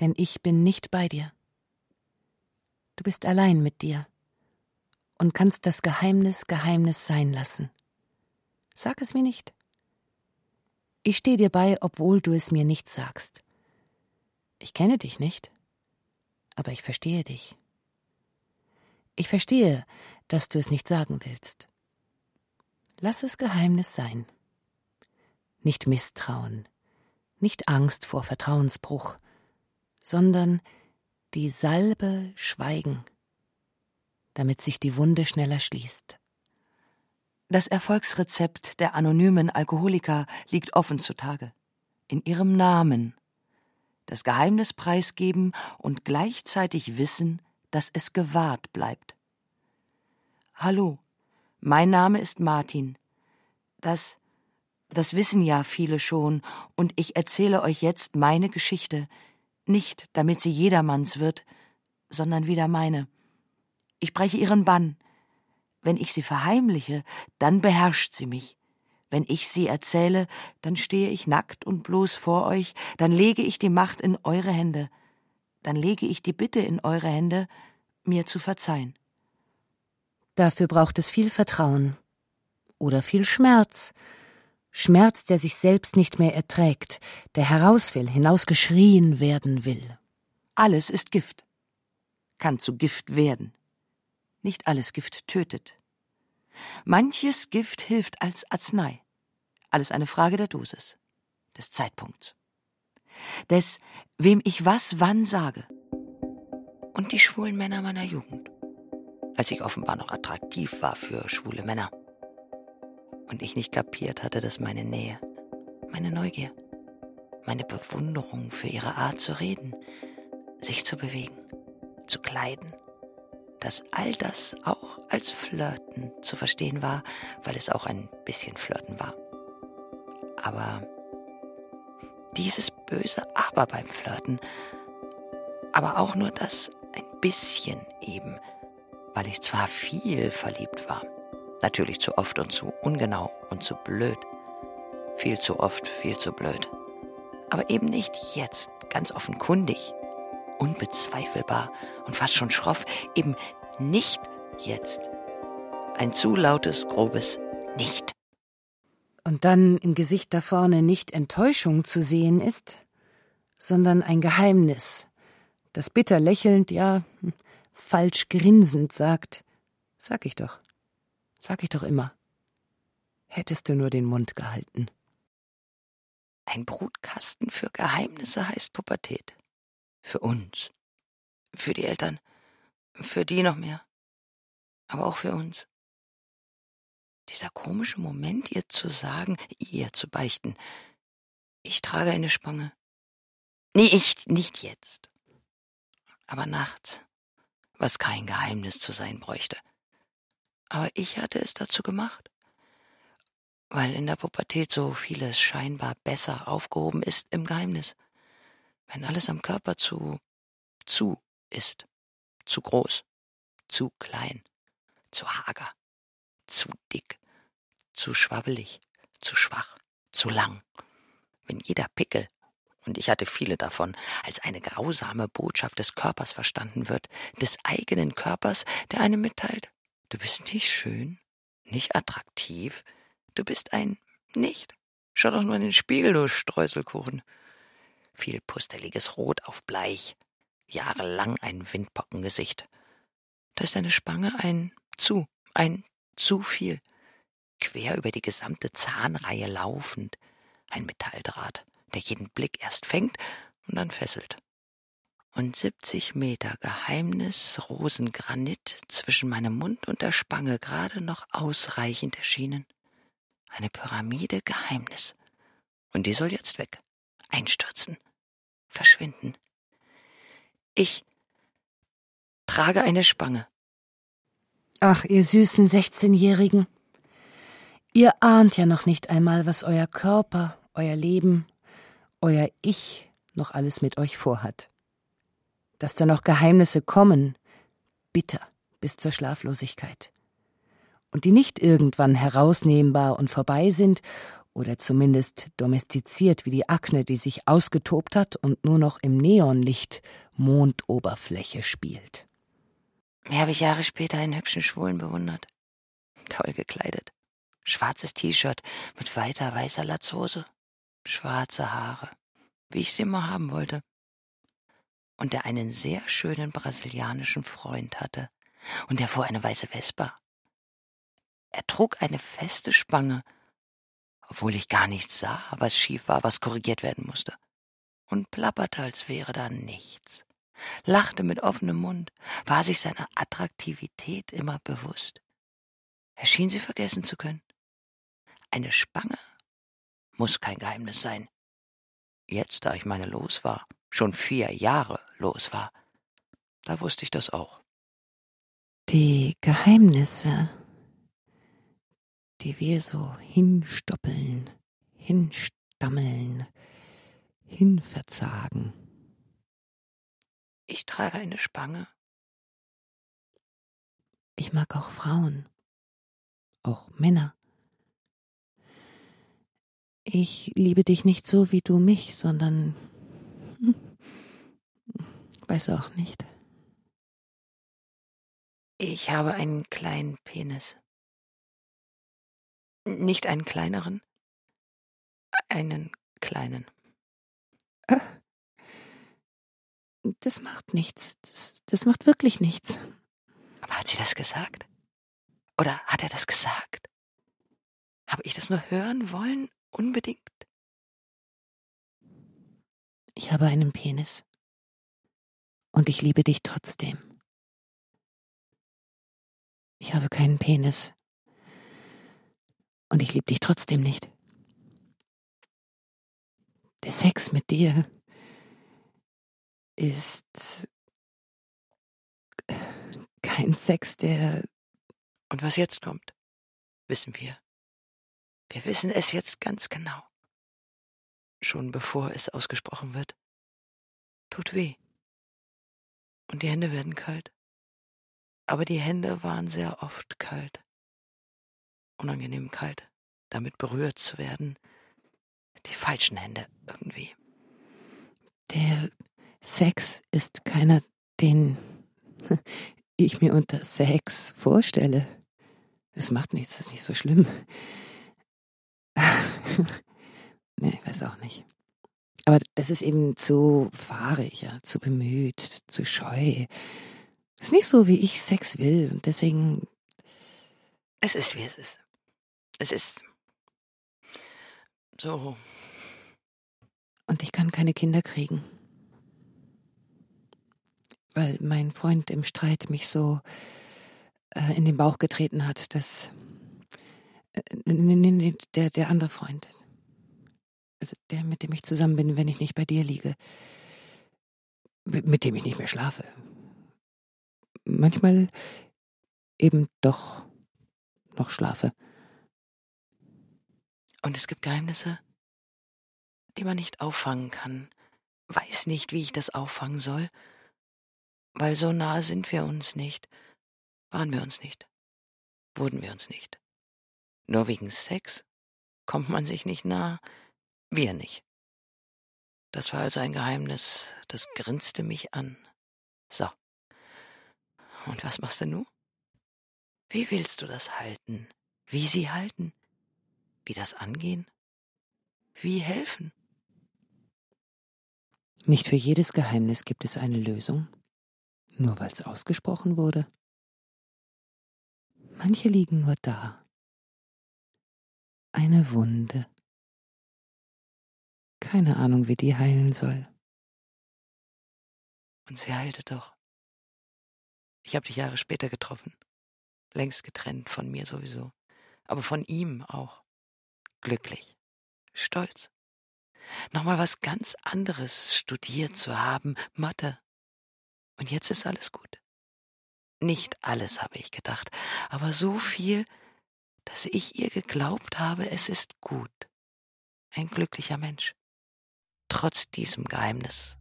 denn ich bin nicht bei dir. Du bist allein mit dir und kannst das Geheimnis Geheimnis sein lassen. Sag es mir nicht. Ich stehe dir bei, obwohl du es mir nicht sagst. Ich kenne dich nicht, aber ich verstehe dich. Ich verstehe, dass du es nicht sagen willst. Lass es Geheimnis sein. Nicht Misstrauen, nicht Angst vor Vertrauensbruch, sondern die Salbe Schweigen, damit sich die Wunde schneller schließt. Das Erfolgsrezept der anonymen Alkoholiker liegt offen zutage. In ihrem Namen. Das Geheimnis preisgeben und gleichzeitig wissen, dass es gewahrt bleibt. Hallo, mein Name ist Martin. Das, das wissen ja viele schon, und ich erzähle euch jetzt meine Geschichte, nicht damit sie jedermanns wird, sondern wieder meine. Ich breche ihren Bann. Wenn ich sie verheimliche, dann beherrscht sie mich. Wenn ich sie erzähle, dann stehe ich nackt und bloß vor euch, dann lege ich die Macht in eure Hände, dann lege ich die Bitte in eure Hände, mir zu verzeihen. Dafür braucht es viel Vertrauen oder viel Schmerz, Schmerz, der sich selbst nicht mehr erträgt, der heraus will, hinausgeschrien werden will. Alles ist Gift, kann zu Gift werden. Nicht alles Gift tötet. Manches Gift hilft als Arznei. Alles eine Frage der Dosis, des Zeitpunkts. Des, wem ich was wann sage. Und die schwulen Männer meiner Jugend. Als ich offenbar noch attraktiv war für schwule Männer und ich nicht kapiert hatte, dass meine Nähe, meine Neugier, meine Bewunderung für ihre Art zu reden, sich zu bewegen, zu kleiden, dass all das auch als Flirten zu verstehen war, weil es auch ein bisschen Flirten war. Aber dieses böse Aber beim Flirten, aber auch nur das ein bisschen eben, weil ich zwar viel verliebt war, Natürlich zu oft und zu ungenau und zu blöd. Viel zu oft, viel zu blöd. Aber eben nicht jetzt, ganz offenkundig, unbezweifelbar und fast schon schroff, eben nicht jetzt. Ein zu lautes, grobes Nicht. Und dann im Gesicht da vorne nicht Enttäuschung zu sehen ist, sondern ein Geheimnis, das bitter lächelnd, ja, falsch grinsend sagt, sag ich doch. Sag ich doch immer. Hättest du nur den Mund gehalten. Ein Brutkasten für Geheimnisse heißt Pubertät. Für uns. Für die Eltern. Für die noch mehr. Aber auch für uns. Dieser komische Moment, ihr zu sagen, ihr zu beichten. Ich trage eine Spange. Nee, ich, nicht jetzt. Aber nachts, was kein Geheimnis zu sein bräuchte. Aber ich hatte es dazu gemacht. Weil in der Pubertät so vieles scheinbar besser aufgehoben ist im Geheimnis. Wenn alles am Körper zu, zu ist. Zu groß, zu klein, zu hager, zu dick, zu schwabbelig, zu schwach, zu lang. Wenn jeder Pickel, und ich hatte viele davon, als eine grausame Botschaft des Körpers verstanden wird, des eigenen Körpers, der einem mitteilt, Du bist nicht schön, nicht attraktiv, du bist ein Nicht. Schau doch nur in den Spiegel, du Streuselkuchen. Viel pusteliges Rot auf Bleich, jahrelang ein Windpockengesicht. Da ist eine Spange ein Zu, ein zu viel, quer über die gesamte Zahnreihe laufend, ein Metalldraht, der jeden Blick erst fängt und dann fesselt und 70 Meter Geheimnis Rosengranit zwischen meinem Mund und der Spange gerade noch ausreichend erschienen. Eine Pyramide Geheimnis. Und die soll jetzt weg, einstürzen, verschwinden. Ich trage eine Spange. Ach, ihr süßen Sechzehnjährigen. Ihr ahnt ja noch nicht einmal, was euer Körper, euer Leben, euer Ich noch alles mit euch vorhat dass da noch Geheimnisse kommen, bitter bis zur Schlaflosigkeit, und die nicht irgendwann herausnehmbar und vorbei sind, oder zumindest domestiziert wie die Akne, die sich ausgetobt hat und nur noch im Neonlicht Mondoberfläche spielt. Mir habe ich Jahre später einen hübschen Schwulen bewundert. Toll gekleidet. Schwarzes T-Shirt mit weiter weißer Latzhose. Schwarze Haare. Wie ich sie immer haben wollte und der einen sehr schönen brasilianischen Freund hatte, und er fuhr eine weiße Vespa. Er trug eine feste Spange, obwohl ich gar nichts sah, was schief war, was korrigiert werden musste. Und plapperte, als wäre da nichts. Lachte mit offenem Mund, war sich seiner Attraktivität immer bewusst. Er schien sie vergessen zu können. Eine Spange muss kein Geheimnis sein. Jetzt, da ich meine los war, schon vier Jahre los war, da wusste ich das auch. Die Geheimnisse, die wir so hinstoppeln, hinstammeln, hinverzagen. Ich trage eine Spange. Ich mag auch Frauen, auch Männer. Ich liebe dich nicht so wie du mich, sondern weiß auch nicht. Ich habe einen kleinen Penis. Nicht einen kleineren, einen kleinen. Das macht nichts. Das, das macht wirklich nichts. Aber hat sie das gesagt? Oder hat er das gesagt? Habe ich das nur hören wollen Unbedingt. Ich habe einen Penis. Und ich liebe dich trotzdem. Ich habe keinen Penis. Und ich liebe dich trotzdem nicht. Der Sex mit dir ist kein Sex, der. Und was jetzt kommt, wissen wir. Wir wissen es jetzt ganz genau. Schon bevor es ausgesprochen wird. Tut weh. Und die Hände werden kalt. Aber die Hände waren sehr oft kalt. Unangenehm kalt, damit berührt zu werden. Die falschen Hände irgendwie. Der Sex ist keiner, den ich mir unter Sex vorstelle. Es macht nichts, es ist nicht so schlimm. nee, ich weiß auch nicht. Aber das ist eben zu fahrig, ja, zu bemüht, zu scheu. Das ist nicht so, wie ich Sex will. Und deswegen. Es ist, wie es ist. Es ist. So. Und ich kann keine Kinder kriegen. Weil mein Freund im Streit mich so äh, in den Bauch getreten hat, dass Nee, nee, nee, der, der andere Freund. Also der, mit dem ich zusammen bin, wenn ich nicht bei dir liege. Mit dem ich nicht mehr schlafe. Manchmal eben doch noch schlafe. Und es gibt Geheimnisse, die man nicht auffangen kann. Weiß nicht, wie ich das auffangen soll. Weil so nah sind wir uns nicht. Waren wir uns nicht. Wurden wir uns nicht. Nur wegen Sex kommt man sich nicht nah, wir nicht. Das war also ein Geheimnis, das grinste mich an. So. Und was machst du nun? Wie willst du das halten? Wie sie halten? Wie das angehen? Wie helfen? Nicht für jedes Geheimnis gibt es eine Lösung, nur weil es ausgesprochen wurde. Manche liegen nur da, eine Wunde. Keine Ahnung, wie die heilen soll. Und sie heilte doch. Ich habe dich Jahre später getroffen. Längst getrennt von mir sowieso. Aber von ihm auch. Glücklich. Stolz. Nochmal was ganz anderes studiert zu haben. Mathe. Und jetzt ist alles gut. Nicht alles, habe ich gedacht, aber so viel, dass ich ihr geglaubt habe, es ist gut. Ein glücklicher Mensch. Trotz diesem Geheimnis.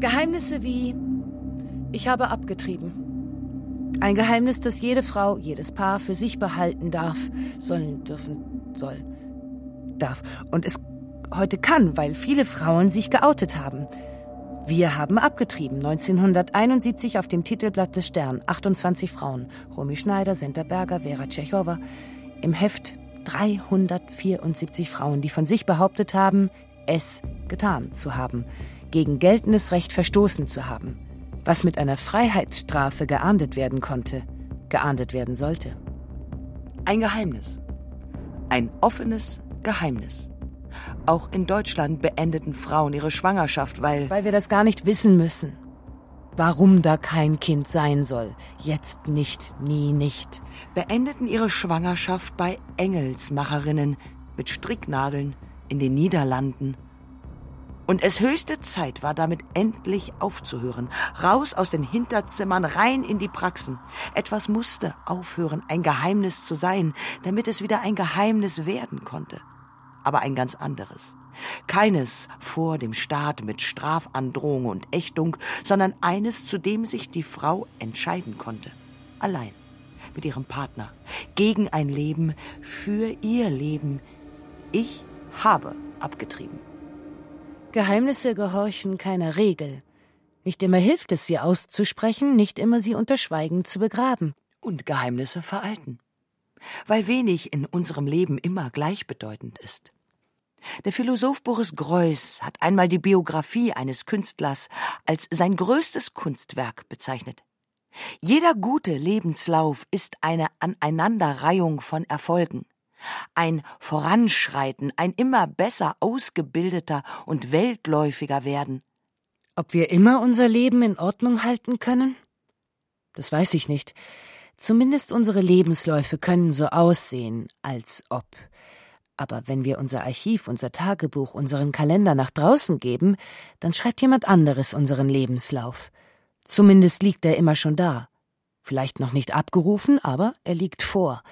Geheimnisse wie ich habe abgetrieben. Ein Geheimnis, das jede Frau, jedes Paar für sich behalten darf, sollen, dürfen, soll, darf. Und es heute kann, weil viele Frauen sich geoutet haben. Wir haben abgetrieben. 1971 auf dem Titelblatt des Stern. 28 Frauen. Romy Schneider, Senta Berger, Vera Tschechowa. Im Heft 374 Frauen, die von sich behauptet haben, es getan zu haben, gegen geltendes Recht verstoßen zu haben, was mit einer Freiheitsstrafe geahndet werden konnte, geahndet werden sollte. Ein Geheimnis. Ein offenes Geheimnis. Auch in Deutschland beendeten Frauen ihre Schwangerschaft, weil. Weil wir das gar nicht wissen müssen. Warum da kein Kind sein soll. Jetzt nicht, nie nicht. Beendeten ihre Schwangerschaft bei Engelsmacherinnen mit Stricknadeln in den Niederlanden. Und es höchste Zeit war damit endlich aufzuhören. Raus aus den Hinterzimmern, rein in die Praxen. Etwas musste aufhören, ein Geheimnis zu sein, damit es wieder ein Geheimnis werden konnte aber ein ganz anderes. Keines vor dem Staat mit Strafandrohung und Ächtung, sondern eines, zu dem sich die Frau entscheiden konnte. Allein, mit ihrem Partner, gegen ein Leben, für ihr Leben. Ich habe abgetrieben. Geheimnisse gehorchen keiner Regel. Nicht immer hilft es, sie auszusprechen, nicht immer sie unter Schweigen zu begraben. Und Geheimnisse veralten. Weil wenig in unserem Leben immer gleichbedeutend ist. Der Philosoph Boris Greuß hat einmal die Biografie eines Künstlers als sein größtes Kunstwerk bezeichnet. Jeder gute Lebenslauf ist eine Aneinanderreihung von Erfolgen, ein Voranschreiten, ein immer besser ausgebildeter und weltläufiger werden. Ob wir immer unser Leben in Ordnung halten können? Das weiß ich nicht. Zumindest unsere Lebensläufe können so aussehen, als ob. Aber wenn wir unser Archiv, unser Tagebuch, unseren Kalender nach draußen geben, dann schreibt jemand anderes unseren Lebenslauf. Zumindest liegt er immer schon da. Vielleicht noch nicht abgerufen, aber er liegt vor.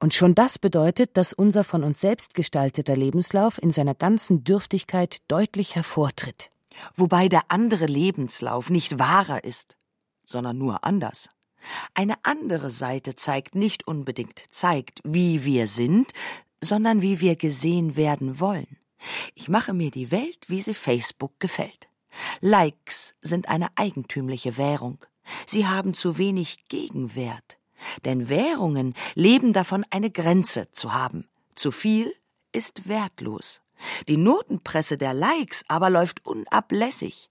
Und schon das bedeutet, dass unser von uns selbst gestalteter Lebenslauf in seiner ganzen Dürftigkeit deutlich hervortritt. Wobei der andere Lebenslauf nicht wahrer ist, sondern nur anders. Eine andere Seite zeigt nicht unbedingt, zeigt, wie wir sind, sondern wie wir gesehen werden wollen. Ich mache mir die Welt, wie sie Facebook gefällt. Likes sind eine eigentümliche Währung. Sie haben zu wenig Gegenwert. Denn Währungen leben davon, eine Grenze zu haben. Zu viel ist wertlos. Die Notenpresse der Likes aber läuft unablässig,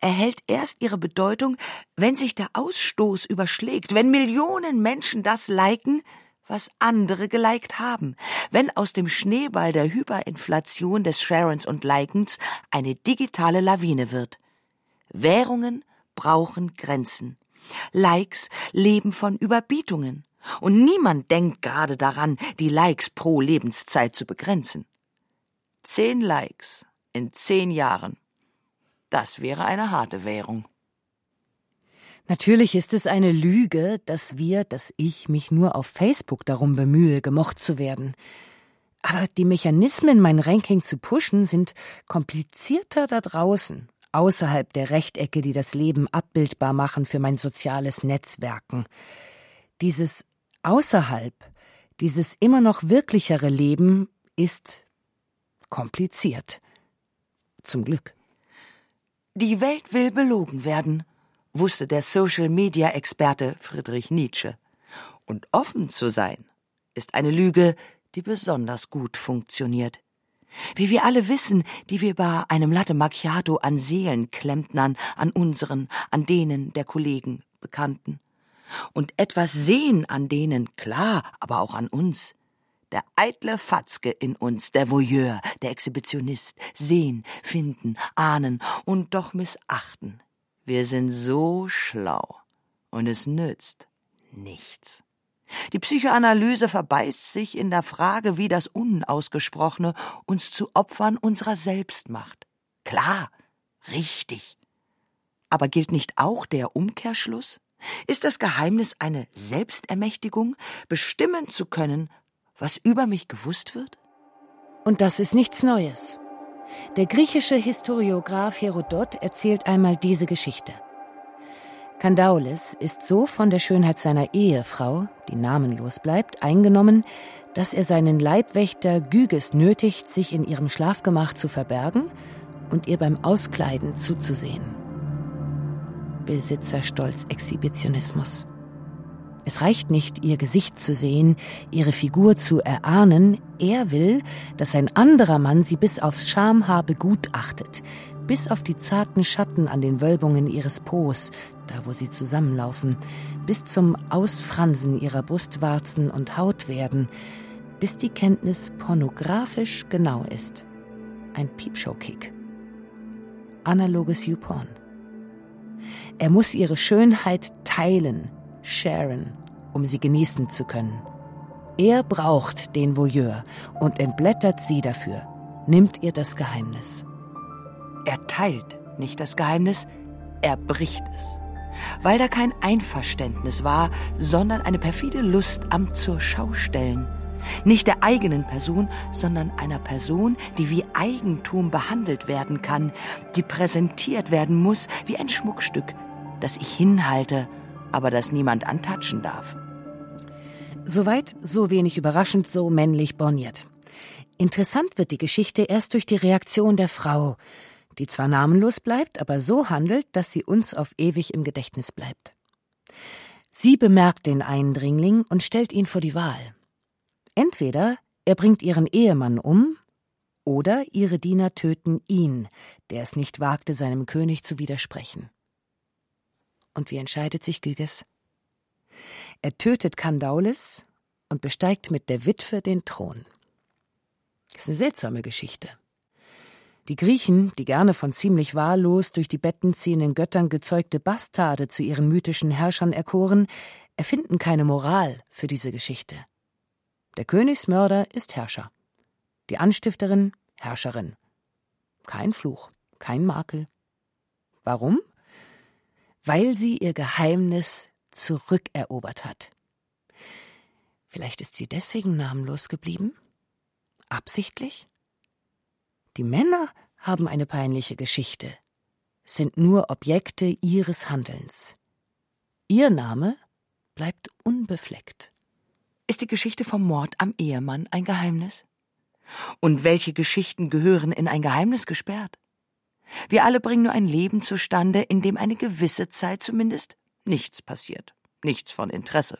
erhält erst ihre Bedeutung, wenn sich der Ausstoß überschlägt, wenn Millionen Menschen das liken, was andere geliked haben, wenn aus dem Schneeball der Hyperinflation des Sharons und Likens eine digitale Lawine wird. Währungen brauchen Grenzen. Likes leben von Überbietungen. Und niemand denkt gerade daran, die Likes pro Lebenszeit zu begrenzen. Zehn Likes in zehn Jahren. Das wäre eine harte Währung. Natürlich ist es eine Lüge, dass wir, dass ich mich nur auf Facebook darum bemühe, gemocht zu werden. Aber die Mechanismen, mein Ranking zu pushen, sind komplizierter da draußen, außerhalb der Rechtecke, die das Leben abbildbar machen für mein soziales Netzwerken. Dieses außerhalb, dieses immer noch wirklichere Leben ist kompliziert. Zum Glück. Die Welt will belogen werden, wusste der Social-Media-Experte Friedrich Nietzsche. Und offen zu sein ist eine Lüge, die besonders gut funktioniert. Wie wir alle wissen, die wir bei einem Latte Macchiato an Seelenklempnern, an unseren, an denen der Kollegen, Bekannten. Und etwas sehen an denen, klar, aber auch an uns. Der eitle Fatzke in uns, der Voyeur, der Exhibitionist, sehen, finden, ahnen und doch missachten. Wir sind so schlau und es nützt nichts. Die Psychoanalyse verbeißt sich in der Frage, wie das Unausgesprochene uns zu Opfern unserer selbst macht. Klar, richtig. Aber gilt nicht auch der Umkehrschluss? Ist das Geheimnis eine Selbstermächtigung, bestimmen zu können, was über mich gewusst wird? Und das ist nichts Neues. Der griechische Historiograph Herodot erzählt einmal diese Geschichte. Kandaules ist so von der Schönheit seiner Ehefrau, die namenlos bleibt, eingenommen, dass er seinen Leibwächter Gyges nötigt, sich in ihrem Schlafgemach zu verbergen und ihr beim Auskleiden zuzusehen. Besitzerstolz Exhibitionismus. Es reicht nicht, ihr Gesicht zu sehen, ihre Figur zu erahnen. Er will, dass ein anderer Mann sie bis aufs Schamhaar begutachtet, bis auf die zarten Schatten an den Wölbungen ihres Po's, da wo sie zusammenlaufen, bis zum Ausfransen ihrer Brustwarzen und Haut werden, bis die Kenntnis pornografisch genau ist. Ein Piepshow-Kick. Analoges YouPorn. Er muss ihre Schönheit teilen, sharen, um sie genießen zu können. Er braucht den Voyeur und entblättert sie dafür, nimmt ihr das Geheimnis. Er teilt nicht das Geheimnis, er bricht es. Weil da kein Einverständnis war, sondern eine perfide Lust am Zur Schaustellen. Nicht der eigenen Person, sondern einer Person, die wie Eigentum behandelt werden kann, die präsentiert werden muss wie ein Schmuckstück, das ich hinhalte aber das niemand antatschen darf. Soweit, so wenig überraschend, so männlich borniert. Interessant wird die Geschichte erst durch die Reaktion der Frau, die zwar namenlos bleibt, aber so handelt, dass sie uns auf ewig im Gedächtnis bleibt. Sie bemerkt den Eindringling und stellt ihn vor die Wahl. Entweder er bringt ihren Ehemann um, oder ihre Diener töten ihn, der es nicht wagte, seinem König zu widersprechen. Und wie entscheidet sich Gyges? Er tötet Kandaulis und besteigt mit der Witwe den Thron. Das ist eine seltsame Geschichte. Die Griechen, die gerne von ziemlich wahllos durch die Betten ziehenden Göttern gezeugte Bastarde zu ihren mythischen Herrschern erkoren, erfinden keine Moral für diese Geschichte. Der Königsmörder ist Herrscher, die Anstifterin Herrscherin. Kein Fluch, kein Makel. Warum? Weil sie ihr Geheimnis zurückerobert hat. Vielleicht ist sie deswegen namenlos geblieben? Absichtlich? Die Männer haben eine peinliche Geschichte, sind nur Objekte ihres Handelns. Ihr Name bleibt unbefleckt. Ist die Geschichte vom Mord am Ehemann ein Geheimnis? Und welche Geschichten gehören in ein Geheimnis gesperrt? Wir alle bringen nur ein Leben zustande, in dem eine gewisse Zeit zumindest nichts passiert, nichts von Interesse.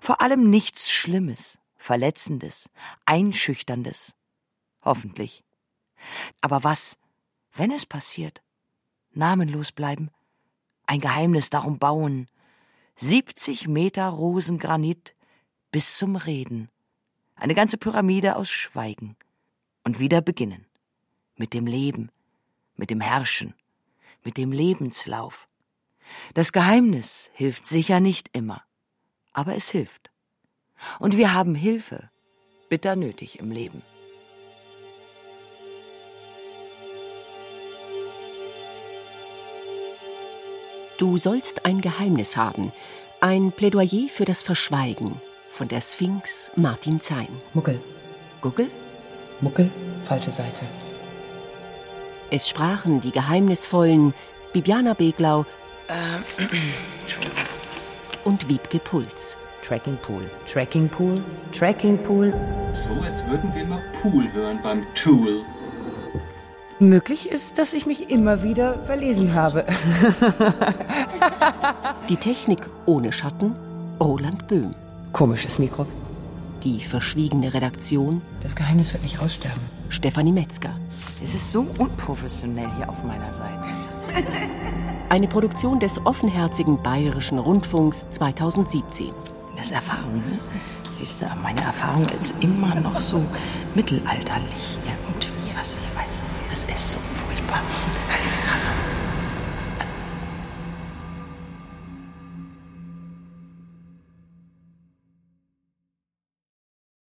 Vor allem nichts Schlimmes, Verletzendes, Einschüchterndes. Hoffentlich. Aber was, wenn es passiert? Namenlos bleiben, ein Geheimnis darum bauen, siebzig Meter Rosengranit bis zum Reden, eine ganze Pyramide aus Schweigen und wieder beginnen mit dem Leben, mit dem Herrschen, mit dem Lebenslauf. Das Geheimnis hilft sicher nicht immer, aber es hilft. Und wir haben Hilfe bitter nötig im Leben. Du sollst ein Geheimnis haben. Ein Plädoyer für das Verschweigen von der Sphinx Martin Zein. Muckel. Guckel? Muckel, falsche Seite. Es sprachen die geheimnisvollen Bibiana Beglau äh, und Wiebke Puls. Tracking Pool, Tracking Pool, Tracking Pool. So, als würden wir mal Pool hören beim Tool. Möglich ist, dass ich mich immer wieder verlesen habe. Die Technik ohne Schatten, Roland Böhm. Komisches Mikro. Die verschwiegene Redaktion, Das Geheimnis wird nicht aussterben. Stefanie Metzger. Es ist so unprofessionell hier auf meiner Seite. Eine Produktion des offenherzigen Bayerischen Rundfunks 2017. Das ist Erfahrung, ne? Siehst du, meine Erfahrung ist immer noch so mittelalterlich irgendwie. Also ich weiß es nicht. Es ist so furchtbar.